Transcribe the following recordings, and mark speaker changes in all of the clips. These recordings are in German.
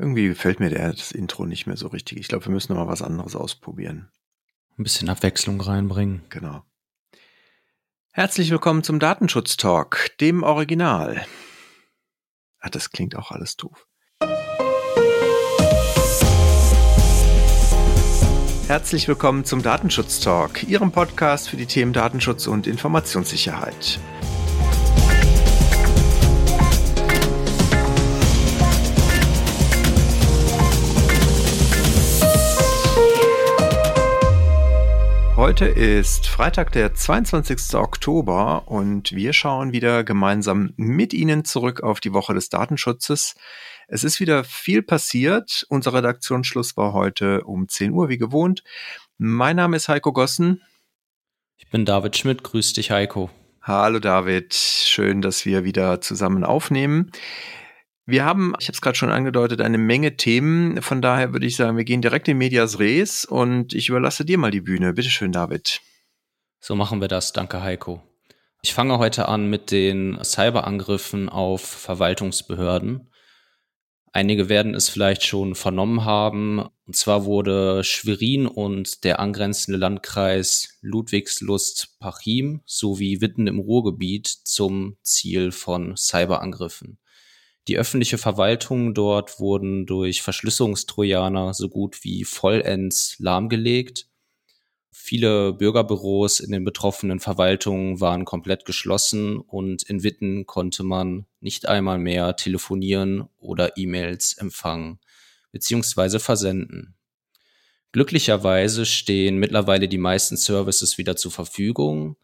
Speaker 1: Irgendwie gefällt mir der, das Intro nicht mehr so richtig. Ich glaube, wir müssen noch mal was anderes ausprobieren.
Speaker 2: Ein bisschen Abwechslung reinbringen.
Speaker 1: Genau. Herzlich willkommen zum Datenschutz Talk, dem Original. Ah, das klingt auch alles doof. Herzlich willkommen zum Datenschutz Talk, Ihrem Podcast für die Themen Datenschutz und Informationssicherheit. Heute ist Freitag, der 22. Oktober und wir schauen wieder gemeinsam mit Ihnen zurück auf die Woche des Datenschutzes. Es ist wieder viel passiert. Unser Redaktionsschluss war heute um 10 Uhr wie gewohnt. Mein Name ist Heiko Gossen.
Speaker 2: Ich bin David Schmidt. Grüß dich, Heiko.
Speaker 1: Hallo David. Schön, dass wir wieder zusammen aufnehmen. Wir haben, ich habe es gerade schon angedeutet, eine Menge Themen. Von daher würde ich sagen, wir gehen direkt in Medias Res und ich überlasse dir mal die Bühne. Bitte schön, David.
Speaker 2: So machen wir das. Danke, Heiko. Ich fange heute an mit den Cyberangriffen auf Verwaltungsbehörden. Einige werden es vielleicht schon vernommen haben. Und zwar wurde Schwerin und der angrenzende Landkreis Ludwigslust-Pachim sowie Witten im Ruhrgebiet zum Ziel von Cyberangriffen. Die öffentliche Verwaltung dort wurden durch Verschlüsselungstrojaner so gut wie vollends lahmgelegt. Viele Bürgerbüros in den betroffenen Verwaltungen waren komplett geschlossen und in Witten konnte man nicht einmal mehr telefonieren oder E-Mails empfangen bzw. versenden. Glücklicherweise stehen mittlerweile die meisten Services wieder zur Verfügung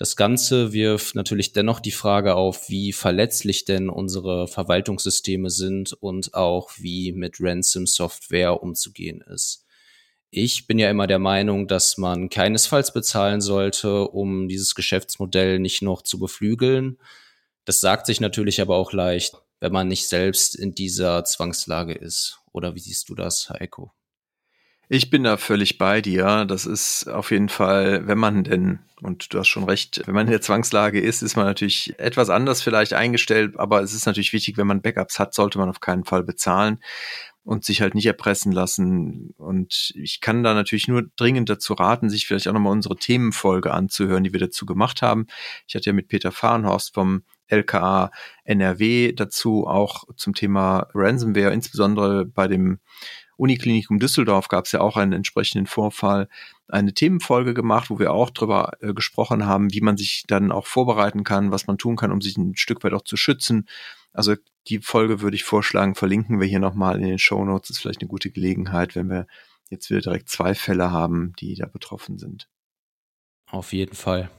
Speaker 2: das Ganze wirft natürlich dennoch die Frage auf, wie verletzlich denn unsere Verwaltungssysteme sind und auch wie mit Ransom-Software umzugehen ist. Ich bin ja immer der Meinung, dass man keinesfalls bezahlen sollte, um dieses Geschäftsmodell nicht noch zu beflügeln. Das sagt sich natürlich aber auch leicht, wenn man nicht selbst in dieser Zwangslage ist. Oder wie siehst du das, Heiko?
Speaker 1: Ich bin da völlig bei dir. Das ist auf jeden Fall, wenn man denn, und du hast schon recht, wenn man in der Zwangslage ist, ist man natürlich etwas anders vielleicht eingestellt, aber es ist natürlich wichtig, wenn man Backups hat, sollte man auf keinen Fall bezahlen und sich halt nicht erpressen lassen. Und ich kann da natürlich nur dringend dazu raten, sich vielleicht auch nochmal unsere Themenfolge anzuhören, die wir dazu gemacht haben. Ich hatte ja mit Peter Fahrenhorst vom LKA NRW dazu auch zum Thema Ransomware, insbesondere bei dem Uniklinikum Düsseldorf gab es ja auch einen entsprechenden Vorfall, eine Themenfolge gemacht, wo wir auch drüber äh, gesprochen haben, wie man sich dann auch vorbereiten kann, was man tun kann, um sich ein Stück weit auch zu schützen. Also die Folge würde ich vorschlagen, verlinken wir hier nochmal in den Show Notes. Ist vielleicht eine gute Gelegenheit, wenn wir jetzt wieder direkt zwei Fälle haben, die da betroffen sind.
Speaker 2: Auf jeden Fall.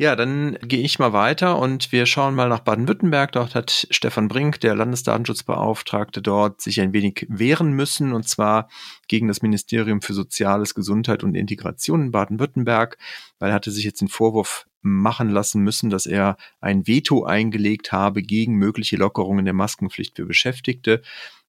Speaker 1: Ja, dann gehe ich mal weiter und wir schauen mal nach Baden-Württemberg. Dort hat Stefan Brink, der Landesdatenschutzbeauftragte dort, sich ein wenig wehren müssen und zwar gegen das Ministerium für Soziales, Gesundheit und Integration in Baden-Württemberg, weil er hatte sich jetzt den Vorwurf machen lassen müssen, dass er ein Veto eingelegt habe gegen mögliche Lockerungen der Maskenpflicht für Beschäftigte.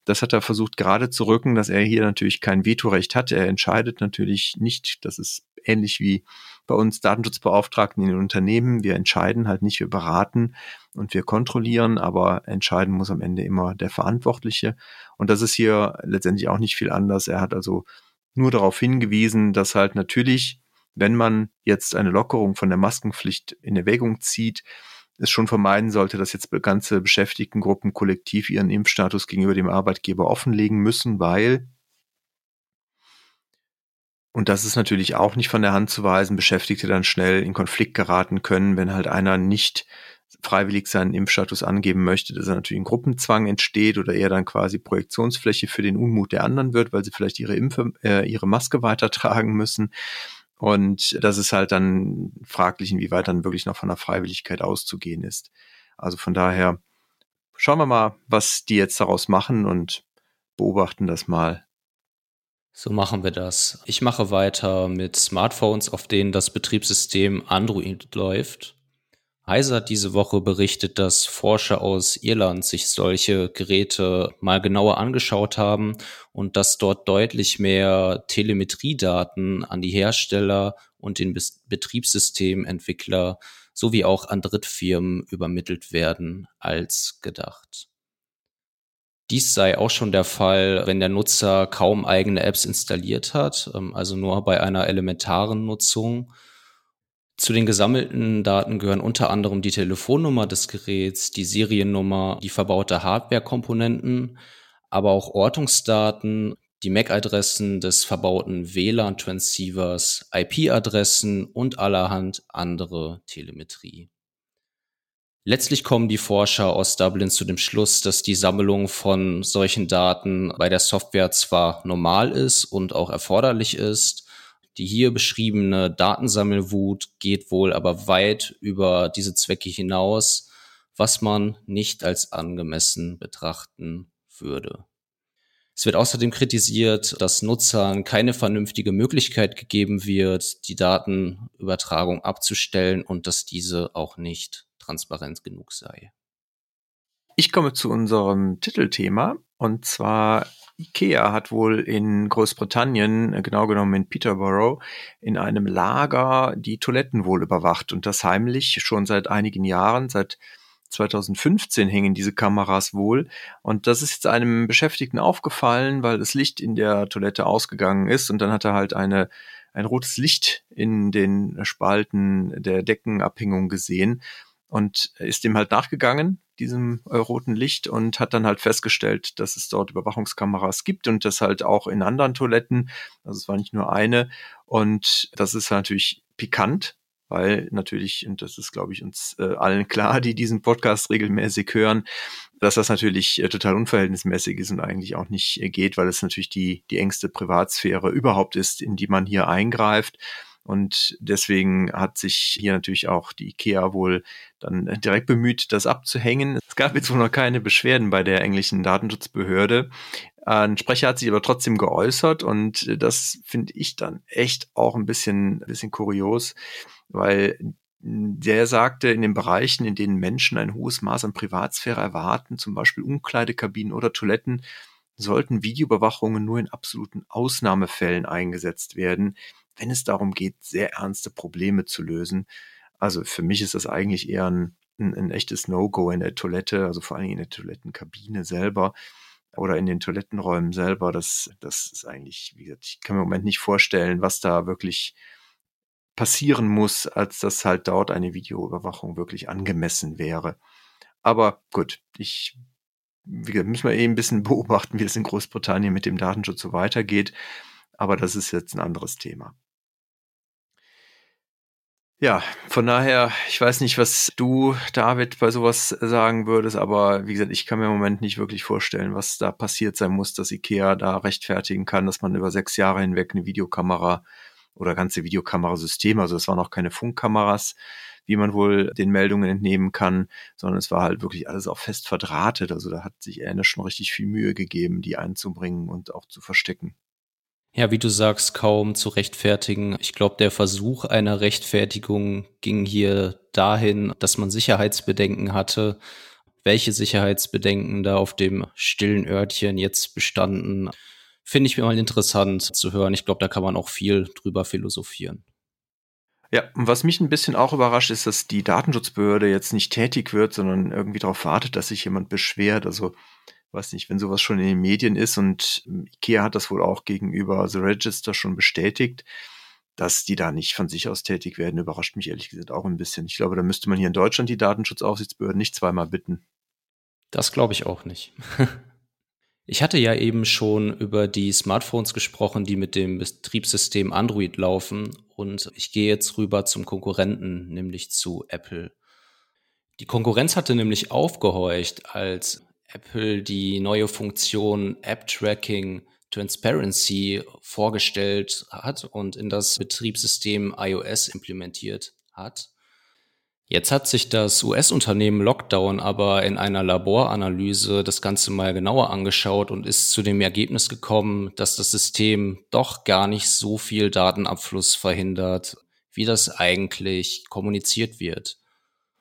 Speaker 1: Das hat er versucht gerade zu rücken, dass er hier natürlich kein Vetorecht hat. Er entscheidet natürlich nicht. Das ist ähnlich wie bei uns Datenschutzbeauftragten in den Unternehmen. Wir entscheiden halt nicht, wir beraten und wir kontrollieren, aber entscheiden muss am Ende immer der Verantwortliche. Und das ist hier letztendlich auch nicht viel anders. Er hat also nur darauf hingewiesen, dass halt natürlich, wenn man jetzt eine Lockerung von der Maskenpflicht in Erwägung zieht, es schon vermeiden sollte, dass jetzt ganze Beschäftigtengruppen kollektiv ihren Impfstatus gegenüber dem Arbeitgeber offenlegen müssen, weil und das ist natürlich auch nicht von der Hand zu weisen, Beschäftigte dann schnell in Konflikt geraten können, wenn halt einer nicht freiwillig seinen Impfstatus angeben möchte, dass er natürlich ein Gruppenzwang entsteht oder er dann quasi Projektionsfläche für den Unmut der anderen wird, weil sie vielleicht ihre Impfe, äh, ihre Maske weitertragen müssen. Und das ist halt dann fraglich, inwieweit dann wirklich noch von der Freiwilligkeit auszugehen ist. Also von daher schauen wir mal, was die jetzt daraus machen und beobachten das mal.
Speaker 2: So machen wir das. Ich mache weiter mit Smartphones, auf denen das Betriebssystem Android läuft. Heise hat diese Woche berichtet, dass Forscher aus Irland sich solche Geräte mal genauer angeschaut haben und dass dort deutlich mehr Telemetriedaten an die Hersteller und den Betriebssystementwickler sowie auch an Drittfirmen übermittelt werden als gedacht. Dies sei auch schon der Fall, wenn der Nutzer kaum eigene Apps installiert hat, ähm, also nur bei einer elementaren Nutzung. Zu den gesammelten Daten gehören unter anderem die Telefonnummer des Geräts, die Seriennummer, die verbaute Hardware-Komponenten, aber auch Ortungsdaten, die MAC-Adressen des verbauten WLAN-Transceivers, IP-Adressen und allerhand andere Telemetrie. Letztlich kommen die Forscher aus Dublin zu dem Schluss, dass die Sammlung von solchen Daten bei der Software zwar normal ist und auch erforderlich ist, die hier beschriebene Datensammelwut geht wohl aber weit über diese Zwecke hinaus, was man nicht als angemessen betrachten würde. Es wird außerdem kritisiert, dass Nutzern keine vernünftige Möglichkeit gegeben wird, die Datenübertragung abzustellen und dass diese auch nicht transparent genug sei.
Speaker 1: Ich komme zu unserem Titelthema und zwar IKEA hat wohl in Großbritannien, äh, genau genommen in Peterborough, in einem Lager die Toiletten wohl überwacht und das heimlich schon seit einigen Jahren, seit 2015 hängen diese Kameras wohl. Und das ist jetzt einem Beschäftigten aufgefallen, weil das Licht in der Toilette ausgegangen ist und dann hat er halt eine, ein rotes Licht in den Spalten der Deckenabhängung gesehen und ist dem halt nachgegangen, diesem äh, roten Licht und hat dann halt festgestellt, dass es dort Überwachungskameras gibt und das halt auch in anderen Toiletten. Also es war nicht nur eine und das ist natürlich pikant, weil natürlich, und das ist, glaube ich, uns äh, allen klar, die diesen Podcast regelmäßig hören, dass das natürlich äh, total unverhältnismäßig ist und eigentlich auch nicht äh, geht, weil es natürlich die, die engste Privatsphäre überhaupt ist, in die man hier eingreift. Und deswegen hat sich hier natürlich auch die IKEA wohl dann direkt bemüht, das abzuhängen. Es gab jetzt wohl noch keine Beschwerden bei der englischen Datenschutzbehörde. Ein Sprecher hat sich aber trotzdem geäußert und das finde ich dann echt auch ein bisschen, ein bisschen kurios, weil der sagte, in den Bereichen, in denen Menschen ein hohes Maß an Privatsphäre erwarten, zum Beispiel Umkleidekabinen oder Toiletten, sollten Videoüberwachungen nur in absoluten Ausnahmefällen eingesetzt werden wenn es darum geht, sehr ernste Probleme zu lösen. Also für mich ist das eigentlich eher ein, ein, ein echtes No-Go in der Toilette, also vor allem in der Toilettenkabine selber oder in den Toilettenräumen selber. Das, das ist eigentlich, wie gesagt, ich kann mir im Moment nicht vorstellen, was da wirklich passieren muss, als dass halt dort eine Videoüberwachung wirklich angemessen wäre. Aber gut, ich wie gesagt, müssen wir eben ein bisschen beobachten, wie es in Großbritannien mit dem Datenschutz so weitergeht. Aber das ist jetzt ein anderes Thema. Ja, von daher, ich weiß nicht, was du, David, bei sowas sagen würdest, aber wie gesagt, ich kann mir im Moment nicht wirklich vorstellen, was da passiert sein muss, dass IKEA da rechtfertigen kann, dass man über sechs Jahre hinweg eine Videokamera oder ganze Videokamerasysteme, also es waren auch keine Funkkameras, wie man wohl den Meldungen entnehmen kann, sondern es war halt wirklich alles auch fest verdrahtet. Also da hat sich Erne schon richtig viel Mühe gegeben, die einzubringen und auch zu verstecken.
Speaker 2: Ja, wie du sagst, kaum zu rechtfertigen. Ich glaube, der Versuch einer Rechtfertigung ging hier dahin, dass man Sicherheitsbedenken hatte. Welche Sicherheitsbedenken da auf dem stillen Örtchen jetzt bestanden, finde ich mir mal interessant zu hören. Ich glaube, da kann man auch viel drüber philosophieren.
Speaker 1: Ja, und was mich ein bisschen auch überrascht, ist, dass die Datenschutzbehörde jetzt nicht tätig wird, sondern irgendwie darauf wartet, dass sich jemand beschwert. Also weiß nicht, wenn sowas schon in den Medien ist und IKEA hat das wohl auch gegenüber The Register schon bestätigt, dass die da nicht von sich aus tätig werden, überrascht mich ehrlich gesagt auch ein bisschen. Ich glaube, da müsste man hier in Deutschland die Datenschutzaufsichtsbehörden nicht zweimal bitten.
Speaker 2: Das glaube ich auch nicht. ich hatte ja eben schon über die Smartphones gesprochen, die mit dem Betriebssystem Android laufen und ich gehe jetzt rüber zum Konkurrenten, nämlich zu Apple. Die Konkurrenz hatte nämlich aufgehorcht, als Apple die neue Funktion App Tracking Transparency vorgestellt hat und in das Betriebssystem iOS implementiert hat. Jetzt hat sich das US-Unternehmen Lockdown aber in einer Laboranalyse das Ganze mal genauer angeschaut und ist zu dem Ergebnis gekommen, dass das System doch gar nicht so viel Datenabfluss verhindert, wie das eigentlich kommuniziert wird.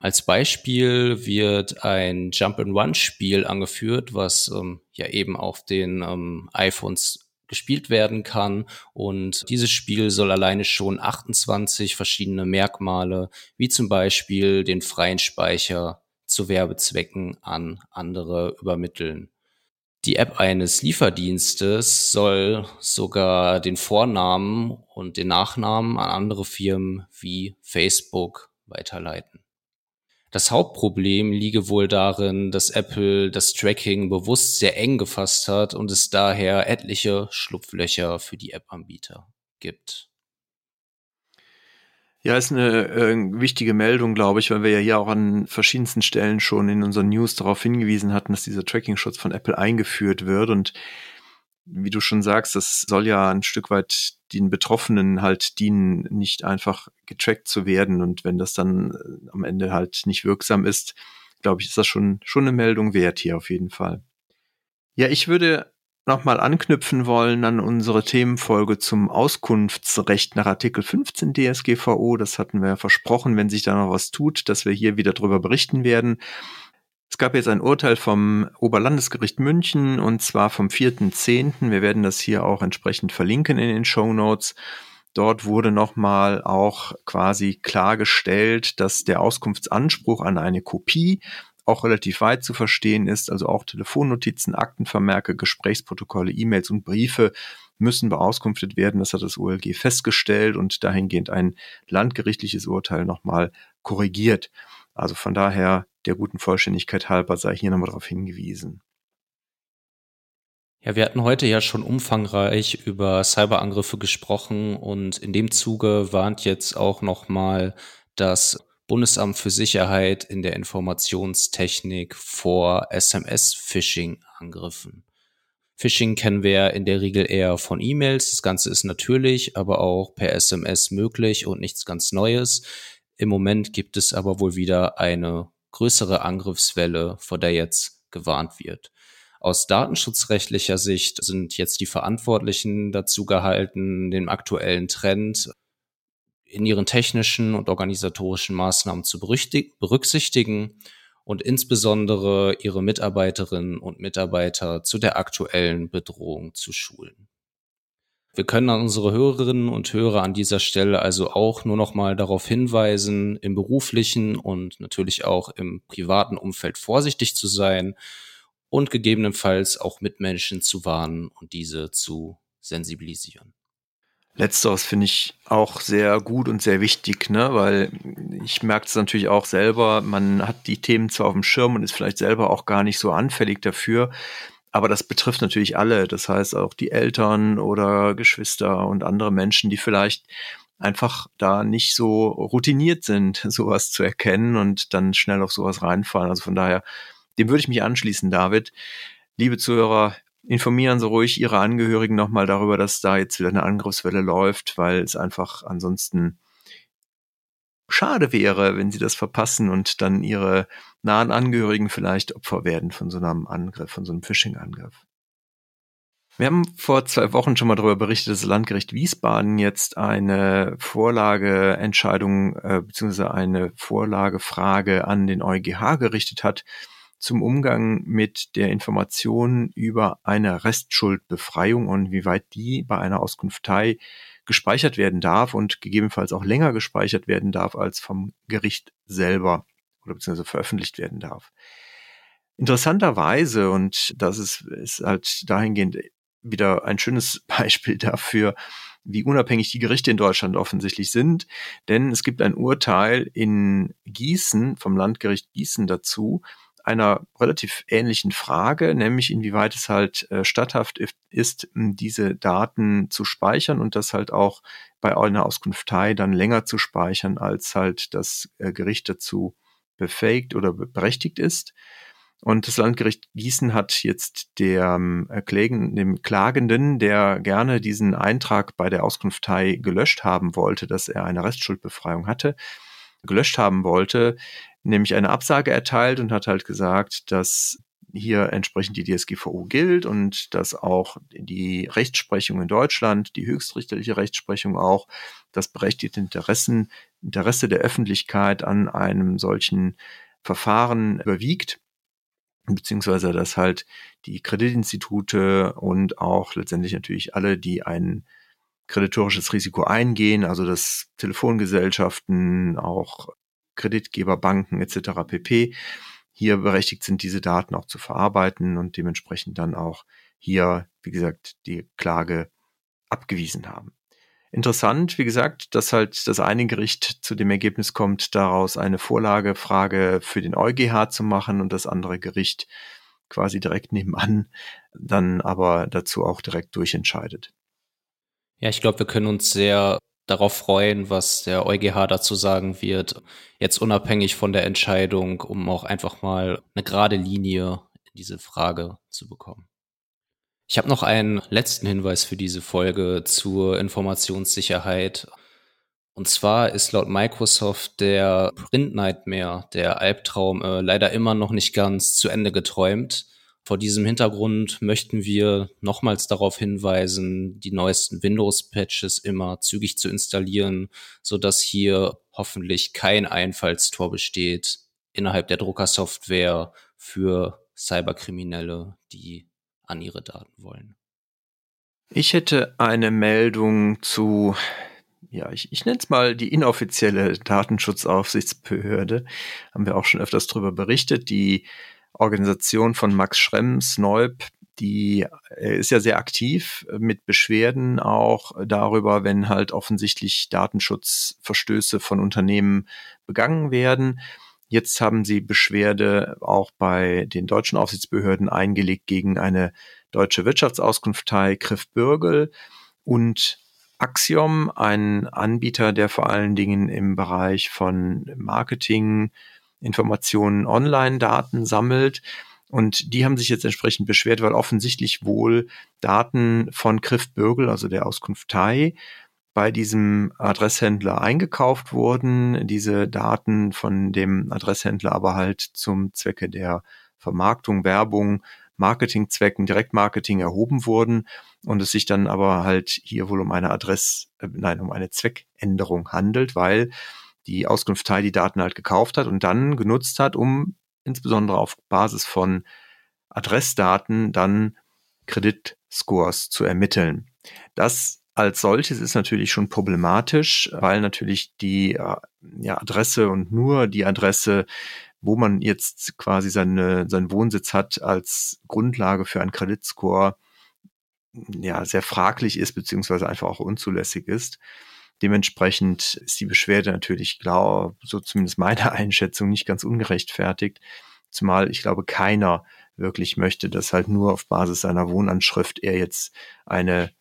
Speaker 2: Als Beispiel wird ein Jump-and-Run-Spiel angeführt, was ähm, ja eben auf den ähm, iPhones gespielt werden kann. Und dieses Spiel soll alleine schon 28 verschiedene Merkmale, wie zum Beispiel den freien Speicher zu Werbezwecken an andere übermitteln. Die App eines Lieferdienstes soll sogar den Vornamen und den Nachnamen an andere Firmen wie Facebook weiterleiten. Das Hauptproblem liege wohl darin, dass Apple das Tracking bewusst sehr eng gefasst hat und es daher etliche Schlupflöcher für die App-Anbieter gibt.
Speaker 1: Ja, ist eine äh, wichtige Meldung, glaube ich, weil wir ja hier auch an verschiedensten Stellen schon in unseren News darauf hingewiesen hatten, dass dieser Tracking-Schutz von Apple eingeführt wird. Und wie du schon sagst, das soll ja ein Stück weit den Betroffenen halt dienen, nicht einfach getrackt zu werden. Und wenn das dann äh, am Ende halt nicht wirksam ist, glaube ich, ist das schon, schon eine Meldung wert hier auf jeden Fall. Ja, ich würde nochmal anknüpfen wollen an unsere Themenfolge zum Auskunftsrecht nach Artikel 15 DSGVO. Das hatten wir ja versprochen, wenn sich da noch was tut, dass wir hier wieder drüber berichten werden. Es gab jetzt ein Urteil vom Oberlandesgericht München und zwar vom 4.10. Wir werden das hier auch entsprechend verlinken in den Show Notes. Dort wurde nochmal auch quasi klargestellt, dass der Auskunftsanspruch an eine Kopie auch relativ weit zu verstehen ist. Also auch Telefonnotizen, Aktenvermerke, Gesprächsprotokolle, E-Mails und Briefe müssen beauskunftet werden. Das hat das OLG festgestellt und dahingehend ein landgerichtliches Urteil nochmal korrigiert. Also von daher der guten Vollständigkeit halber sei hier nochmal darauf hingewiesen.
Speaker 2: Ja, wir hatten heute ja schon umfangreich über Cyberangriffe gesprochen und in dem Zuge warnt jetzt auch nochmal das Bundesamt für Sicherheit in der Informationstechnik vor SMS-Phishing-Angriffen. Phishing kennen wir in der Regel eher von E-Mails. Das Ganze ist natürlich, aber auch per SMS möglich und nichts ganz Neues. Im Moment gibt es aber wohl wieder eine größere Angriffswelle, vor der jetzt gewarnt wird. Aus datenschutzrechtlicher Sicht sind jetzt die Verantwortlichen dazu gehalten, den aktuellen Trend in ihren technischen und organisatorischen Maßnahmen zu berücksichtigen und insbesondere ihre Mitarbeiterinnen und Mitarbeiter zu der aktuellen Bedrohung zu schulen. Wir können an unsere Hörerinnen und Hörer an dieser Stelle also auch nur noch mal darauf hinweisen, im beruflichen und natürlich auch im privaten Umfeld vorsichtig zu sein und gegebenenfalls auch Mitmenschen zu warnen und diese zu sensibilisieren.
Speaker 1: Letzteres finde ich auch sehr gut und sehr wichtig, ne? weil ich merke es natürlich auch selber, man hat die Themen zwar auf dem Schirm und ist vielleicht selber auch gar nicht so anfällig dafür, aber das betrifft natürlich alle, das heißt auch die Eltern oder Geschwister und andere Menschen, die vielleicht einfach da nicht so routiniert sind, sowas zu erkennen und dann schnell auf sowas reinfallen. Also von daher, dem würde ich mich anschließen, David. Liebe Zuhörer, informieren Sie ruhig Ihre Angehörigen nochmal darüber, dass da jetzt wieder eine Angriffswelle läuft, weil es einfach ansonsten schade wäre, wenn Sie das verpassen und dann Ihre nahen Angehörigen vielleicht Opfer werden von so einem Angriff, von so einem Phishing-Angriff. Wir haben vor zwei Wochen schon mal darüber berichtet, dass das Landgericht Wiesbaden jetzt eine Vorlageentscheidung äh, bzw. eine Vorlagefrage an den EuGH gerichtet hat zum Umgang mit der Information über eine Restschuldbefreiung und wie weit die bei einer Auskunftei gespeichert werden darf und gegebenenfalls auch länger gespeichert werden darf als vom Gericht selber oder beziehungsweise veröffentlicht werden darf. Interessanterweise, und das ist, ist halt dahingehend wieder ein schönes Beispiel dafür, wie unabhängig die Gerichte in Deutschland offensichtlich sind. Denn es gibt ein Urteil in Gießen vom Landgericht Gießen dazu, einer relativ ähnlichen Frage, nämlich inwieweit es halt äh, statthaft ist, diese Daten zu speichern und das halt auch bei einer Auskunftei dann länger zu speichern, als halt das äh, Gericht dazu befähigt oder berechtigt ist. Und das Landgericht Gießen hat jetzt der, äh, Klägen, dem Klagenden, der gerne diesen Eintrag bei der Auskunftei gelöscht haben wollte, dass er eine Restschuldbefreiung hatte, gelöscht haben wollte, nämlich eine Absage erteilt und hat halt gesagt, dass hier entsprechend die DSGVO gilt und dass auch die Rechtsprechung in Deutschland, die höchstrichterliche Rechtsprechung auch, das berechtigte Interessen, Interesse der Öffentlichkeit an einem solchen Verfahren überwiegt, beziehungsweise dass halt die Kreditinstitute und auch letztendlich natürlich alle, die ein kreditorisches Risiko eingehen, also dass Telefongesellschaften, auch Kreditgeber, Banken etc. pp. hier berechtigt sind, diese Daten auch zu verarbeiten und dementsprechend dann auch hier, wie gesagt, die Klage abgewiesen haben. Interessant, wie gesagt, dass halt das eine Gericht zu dem Ergebnis kommt, daraus eine Vorlagefrage für den EuGH zu machen und das andere Gericht quasi direkt nebenan dann aber dazu auch direkt durchentscheidet.
Speaker 2: Ja, ich glaube, wir können uns sehr darauf freuen, was der EuGH dazu sagen wird. Jetzt unabhängig von der Entscheidung, um auch einfach mal eine gerade Linie in diese Frage zu bekommen. Ich habe noch einen letzten Hinweis für diese Folge zur Informationssicherheit. Und zwar ist laut Microsoft der Print Nightmare, der Albtraum, äh, leider immer noch nicht ganz zu Ende geträumt. Vor diesem Hintergrund möchten wir nochmals darauf hinweisen, die neuesten Windows-Patches immer zügig zu installieren, so dass hier hoffentlich kein Einfallstor besteht innerhalb der Druckersoftware für Cyberkriminelle, die an ihre Daten wollen.
Speaker 1: Ich hätte eine Meldung zu, ja, ich, ich nenne es mal die inoffizielle Datenschutzaufsichtsbehörde. Haben wir auch schon öfters darüber berichtet. Die Organisation von Max Schrems, Neub, die äh, ist ja sehr aktiv mit Beschwerden auch darüber, wenn halt offensichtlich Datenschutzverstöße von Unternehmen begangen werden. Jetzt haben sie Beschwerde auch bei den deutschen Aufsichtsbehörden eingelegt gegen eine deutsche Wirtschaftsauskunftei Griff Bürgel und Axiom, ein Anbieter, der vor allen Dingen im Bereich von Marketing, Informationen, Online-Daten sammelt. Und die haben sich jetzt entsprechend beschwert, weil offensichtlich wohl Daten von Griff Bürgel, also der Auskunftei, bei diesem Adresshändler eingekauft wurden, diese Daten von dem Adresshändler aber halt zum Zwecke der Vermarktung, Werbung, Marketingzwecken, Direktmarketing erhoben wurden und es sich dann aber halt hier wohl um eine Adress, äh, nein, um eine Zweckänderung handelt, weil die Auskunftei die Daten halt gekauft hat und dann genutzt hat, um insbesondere auf Basis von Adressdaten dann Kreditscores zu ermitteln. Das als solches ist natürlich schon problematisch, weil natürlich die äh, ja, Adresse und nur die Adresse, wo man jetzt quasi seine, seinen Wohnsitz hat, als Grundlage für einen Kreditscore ja sehr fraglich ist, beziehungsweise einfach auch unzulässig ist. Dementsprechend ist die Beschwerde natürlich, glaube, so zumindest meine Einschätzung, nicht ganz ungerechtfertigt. Zumal ich glaube, keiner wirklich möchte, dass halt nur auf Basis seiner Wohnanschrift er jetzt eine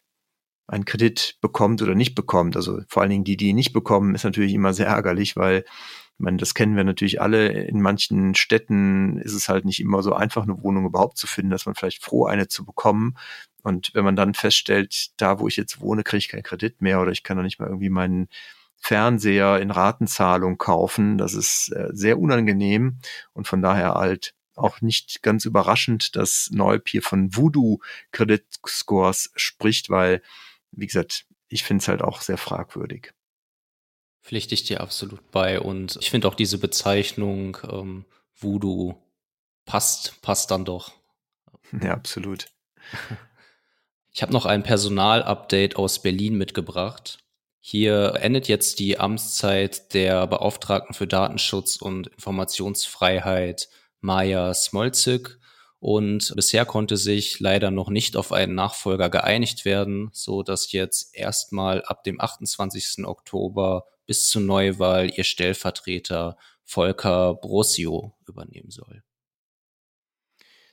Speaker 1: einen Kredit bekommt oder nicht bekommt. Also vor allen Dingen die, die ihn nicht bekommen, ist natürlich immer sehr ärgerlich, weil meine, das kennen wir natürlich alle. In manchen Städten ist es halt nicht immer so einfach, eine Wohnung überhaupt zu finden, dass man vielleicht froh, eine zu bekommen. Und wenn man dann feststellt, da wo ich jetzt wohne, kriege ich keinen Kredit mehr oder ich kann doch nicht mal irgendwie meinen Fernseher in Ratenzahlung kaufen, das ist äh, sehr unangenehm und von daher halt auch nicht ganz überraschend, dass Neub hier von Voodoo-Kreditscores spricht, weil wie gesagt, ich finde es halt auch sehr fragwürdig.
Speaker 2: Pflichte ich dir absolut bei. Und ich finde auch diese Bezeichnung ähm, Voodoo passt, passt dann doch.
Speaker 1: Ja, absolut.
Speaker 2: Ich habe noch ein Personalupdate aus Berlin mitgebracht. Hier endet jetzt die Amtszeit der Beauftragten für Datenschutz und Informationsfreiheit Maja Smolzig und bisher konnte sich leider noch nicht auf einen Nachfolger geeinigt werden, so dass jetzt erstmal ab dem 28. Oktober bis zur Neuwahl ihr Stellvertreter Volker Brosio übernehmen soll.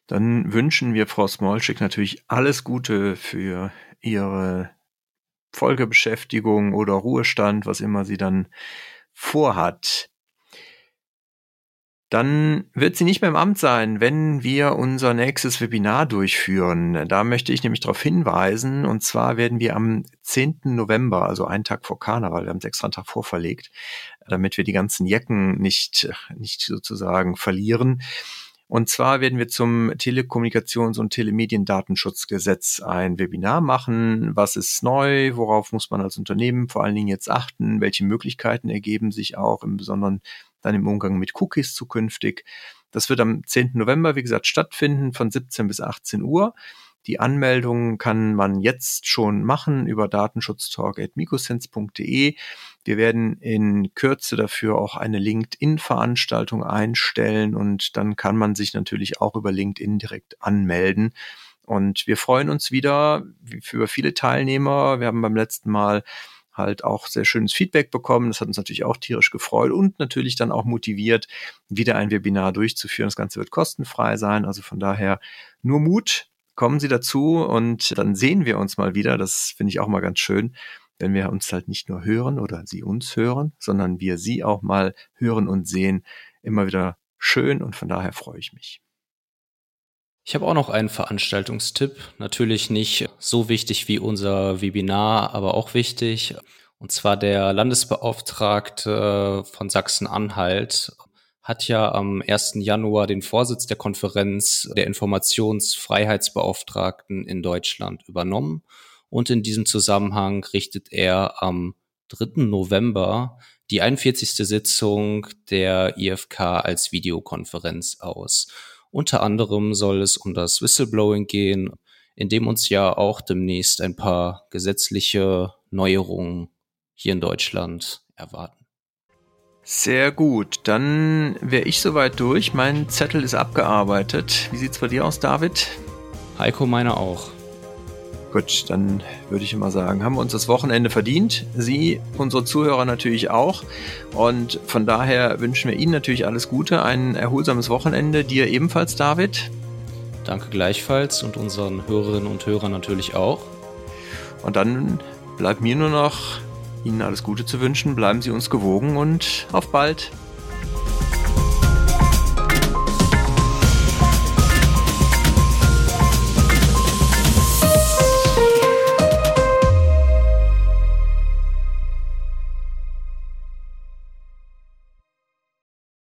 Speaker 1: Dann wünschen wir Frau Smolczyk natürlich alles Gute für ihre Folgebeschäftigung oder Ruhestand, was immer sie dann vorhat. Dann wird sie nicht mehr im Amt sein, wenn wir unser nächstes Webinar durchführen. Da möchte ich nämlich darauf hinweisen. Und zwar werden wir am 10. November, also einen Tag vor Karneval, wir haben einen Tag vorverlegt, damit wir die ganzen Jecken nicht, nicht sozusagen verlieren. Und zwar werden wir zum Telekommunikations- und Telemediendatenschutzgesetz ein Webinar machen. Was ist neu? Worauf muss man als Unternehmen vor allen Dingen jetzt achten? Welche Möglichkeiten ergeben sich auch im Besonderen dann im Umgang mit Cookies zukünftig. Das wird am 10. November, wie gesagt, stattfinden von 17 bis 18 Uhr. Die Anmeldung kann man jetzt schon machen über datenschutztalk.mikosens.de. Wir werden in Kürze dafür auch eine LinkedIn-Veranstaltung einstellen und dann kann man sich natürlich auch über LinkedIn direkt anmelden. Und wir freuen uns wieder für viele Teilnehmer. Wir haben beim letzten Mal halt auch sehr schönes Feedback bekommen. Das hat uns natürlich auch tierisch gefreut und natürlich dann auch motiviert, wieder ein Webinar durchzuführen. Das Ganze wird kostenfrei sein. Also von daher nur Mut. Kommen Sie dazu und dann sehen wir uns mal wieder. Das finde ich auch mal ganz schön, wenn wir uns halt nicht nur hören oder Sie uns hören, sondern wir Sie auch mal hören und sehen. Immer wieder schön und von daher freue ich mich.
Speaker 2: Ich habe auch noch einen Veranstaltungstipp. Natürlich nicht so wichtig wie unser Webinar, aber auch wichtig. Und zwar der Landesbeauftragte von Sachsen-Anhalt hat ja am 1. Januar den Vorsitz der Konferenz der Informationsfreiheitsbeauftragten in Deutschland übernommen. Und in diesem Zusammenhang richtet er am 3. November die 41. Sitzung der IFK als Videokonferenz aus. Unter anderem soll es um das Whistleblowing gehen, in dem uns ja auch demnächst ein paar gesetzliche Neuerungen hier in Deutschland erwarten.
Speaker 1: Sehr gut, dann wäre ich soweit durch. Mein Zettel ist abgearbeitet. Wie sieht's bei dir aus, David?
Speaker 2: Heiko, meine auch.
Speaker 1: Gut, dann würde ich immer sagen, haben wir uns das Wochenende verdient. Sie, unsere Zuhörer natürlich auch. Und von daher wünschen wir Ihnen natürlich alles Gute, ein erholsames Wochenende. Dir ebenfalls, David.
Speaker 2: Danke gleichfalls und unseren Hörerinnen und Hörern natürlich auch.
Speaker 1: Und dann bleibt mir nur noch, Ihnen alles Gute zu wünschen. Bleiben Sie uns gewogen und auf bald.